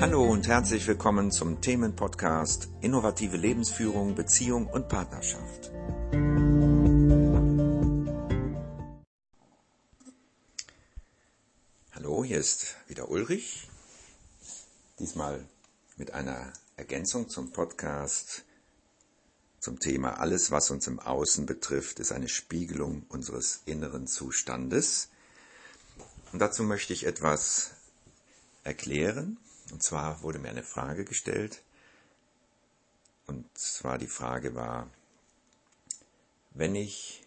Hallo und herzlich willkommen zum Themenpodcast Innovative Lebensführung, Beziehung und Partnerschaft. Hallo, hier ist wieder Ulrich. Diesmal mit einer Ergänzung zum Podcast zum Thema Alles, was uns im Außen betrifft, ist eine Spiegelung unseres inneren Zustandes. Und dazu möchte ich etwas erklären. Und zwar wurde mir eine Frage gestellt. Und zwar die Frage war, wenn ich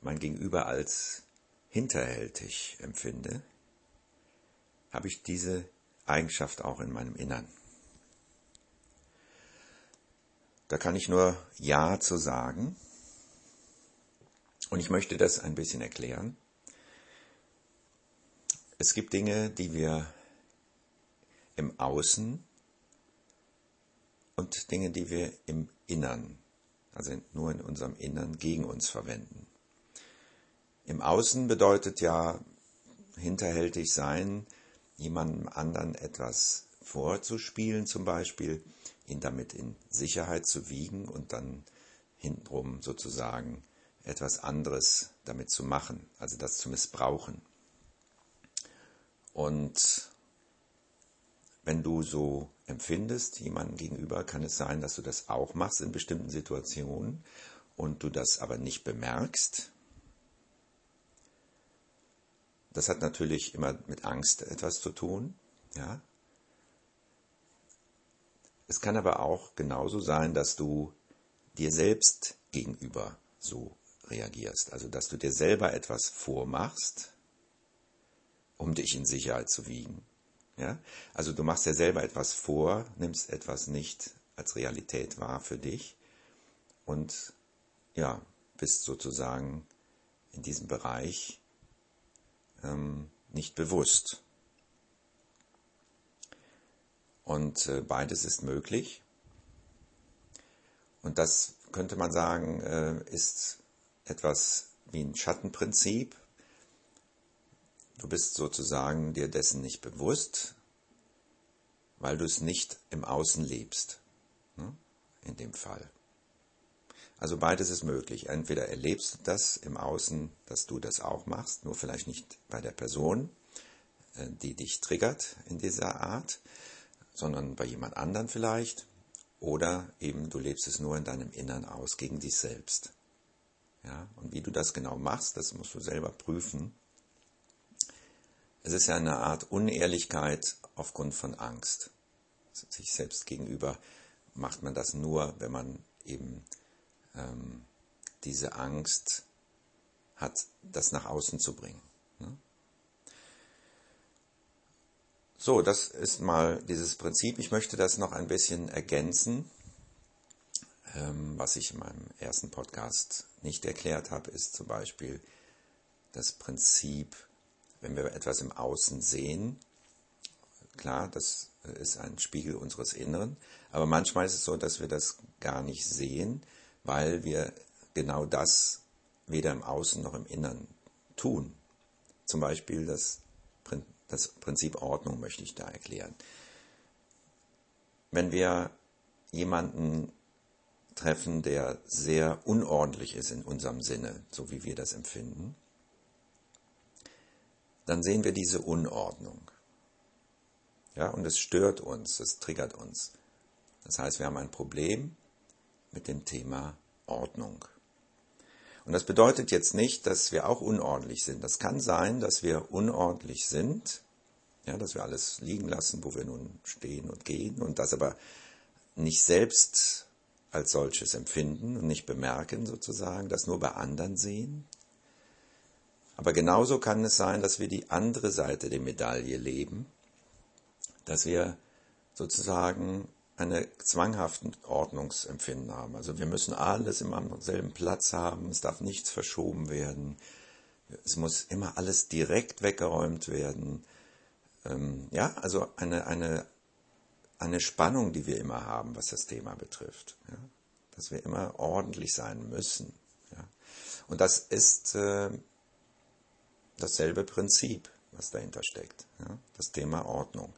mein Gegenüber als hinterhältig empfinde, habe ich diese Eigenschaft auch in meinem Innern. Da kann ich nur Ja zu sagen. Und ich möchte das ein bisschen erklären. Es gibt Dinge, die wir im Außen und Dinge, die wir im Innern, also nur in unserem Innern gegen uns verwenden. Im Außen bedeutet ja hinterhältig sein, jemandem anderen etwas vorzuspielen zum Beispiel, ihn damit in Sicherheit zu wiegen und dann hintenrum sozusagen etwas anderes damit zu machen, also das zu missbrauchen. Und wenn du so empfindest, jemandem gegenüber, kann es sein, dass du das auch machst in bestimmten Situationen und du das aber nicht bemerkst. Das hat natürlich immer mit Angst etwas zu tun, ja. Es kann aber auch genauso sein, dass du dir selbst gegenüber so reagierst. Also, dass du dir selber etwas vormachst, um dich in Sicherheit zu wiegen. Ja? Also, du machst dir selber etwas vor, nimmst etwas nicht als Realität wahr für dich und ja, bist sozusagen in diesem Bereich ähm, nicht bewusst. Und äh, beides ist möglich. Und das könnte man sagen, äh, ist etwas wie ein Schattenprinzip. Du bist sozusagen dir dessen nicht bewusst, weil du es nicht im Außen lebst. Ne? In dem Fall. Also beides ist möglich. Entweder erlebst du das im Außen, dass du das auch machst, nur vielleicht nicht bei der Person, äh, die dich triggert in dieser Art, sondern bei jemand anderen vielleicht. Oder eben du lebst es nur in deinem Innern aus, gegen dich selbst. Ja, und wie du das genau machst, das musst du selber prüfen. Es ist ja eine Art Unehrlichkeit aufgrund von Angst. Sich selbst gegenüber macht man das nur, wenn man eben ähm, diese Angst hat, das nach außen zu bringen. Ne? So, das ist mal dieses Prinzip. Ich möchte das noch ein bisschen ergänzen. Ähm, was ich in meinem ersten Podcast nicht erklärt habe, ist zum Beispiel das Prinzip, wenn wir etwas im Außen sehen, klar, das ist ein Spiegel unseres Inneren, aber manchmal ist es so, dass wir das gar nicht sehen, weil wir genau das weder im Außen noch im Inneren tun. Zum Beispiel das das Prinzip Ordnung möchte ich da erklären. Wenn wir jemanden treffen, der sehr unordentlich ist in unserem Sinne, so wie wir das empfinden, dann sehen wir diese Unordnung. Ja, und es stört uns, es triggert uns. Das heißt, wir haben ein Problem mit dem Thema Ordnung. Und das bedeutet jetzt nicht, dass wir auch unordentlich sind. Das kann sein, dass wir unordentlich sind, ja, dass wir alles liegen lassen, wo wir nun stehen und gehen und das aber nicht selbst als solches empfinden und nicht bemerken sozusagen, das nur bei anderen sehen. Aber genauso kann es sein, dass wir die andere Seite der Medaille leben, dass wir sozusagen eine zwanghaften Ordnungsempfinden haben. Also wir müssen alles am selben Platz haben, es darf nichts verschoben werden, es muss immer alles direkt weggeräumt werden. Ähm, ja, also eine, eine, eine Spannung, die wir immer haben, was das Thema betrifft. Ja? Dass wir immer ordentlich sein müssen. Ja? Und das ist äh, dasselbe Prinzip, was dahinter steckt. Ja? Das Thema Ordnung.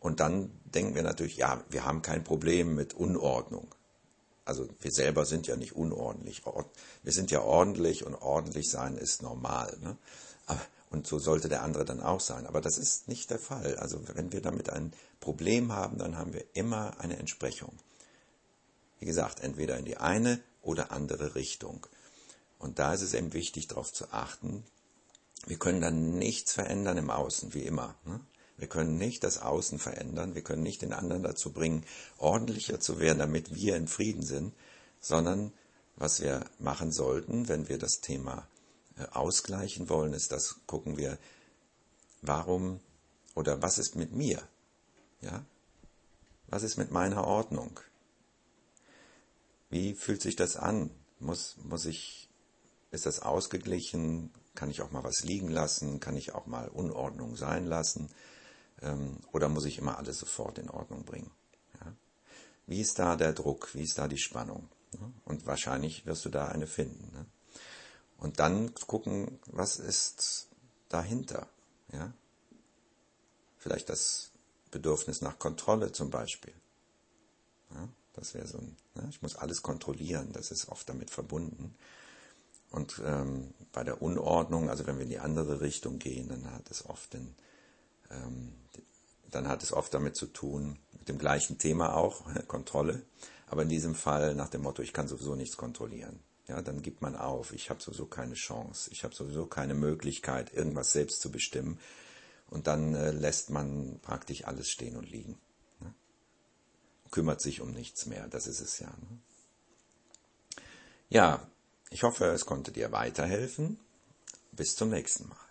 Und dann denken wir natürlich, ja, wir haben kein Problem mit Unordnung. Also wir selber sind ja nicht unordentlich. Wir sind ja ordentlich und ordentlich sein ist normal. Ne? Aber, und so sollte der andere dann auch sein. Aber das ist nicht der Fall. Also wenn wir damit ein Problem haben, dann haben wir immer eine Entsprechung. Wie gesagt, entweder in die eine oder andere Richtung. Und da ist es eben wichtig, darauf zu achten. Wir können dann nichts verändern im Außen, wie immer. Ne? Wir können nicht das Außen verändern, wir können nicht den anderen dazu bringen, ordentlicher zu werden, damit wir in Frieden sind, sondern was wir machen sollten, wenn wir das Thema äh, ausgleichen wollen, ist, dass gucken wir, warum oder was ist mit mir? Ja? Was ist mit meiner Ordnung? Wie fühlt sich das an? Muss, muss ich, ist das ausgeglichen? Kann ich auch mal was liegen lassen? Kann ich auch mal Unordnung sein lassen? Ähm, oder muss ich immer alles sofort in Ordnung bringen? Ja? Wie ist da der Druck? Wie ist da die Spannung? Und wahrscheinlich wirst du da eine finden. Ne? Und dann gucken, was ist dahinter? Ja? Vielleicht das Bedürfnis nach Kontrolle zum Beispiel. Ja? Das wäre so ein, ne? ich muss alles kontrollieren, das ist oft damit verbunden. Und ähm, bei der Unordnung, also wenn wir in die andere Richtung gehen, dann hat es oft den, ähm, dann hat es oft damit zu tun, mit dem gleichen Thema auch, Kontrolle, aber in diesem Fall nach dem Motto, ich kann sowieso nichts kontrollieren. Ja, dann gibt man auf, ich habe sowieso keine Chance, ich habe sowieso keine Möglichkeit, irgendwas selbst zu bestimmen. Und dann äh, lässt man praktisch alles stehen und liegen. Ne? Kümmert sich um nichts mehr, das ist es ja. Ne? Ja, ich hoffe, es konnte dir weiterhelfen. Bis zum nächsten Mal.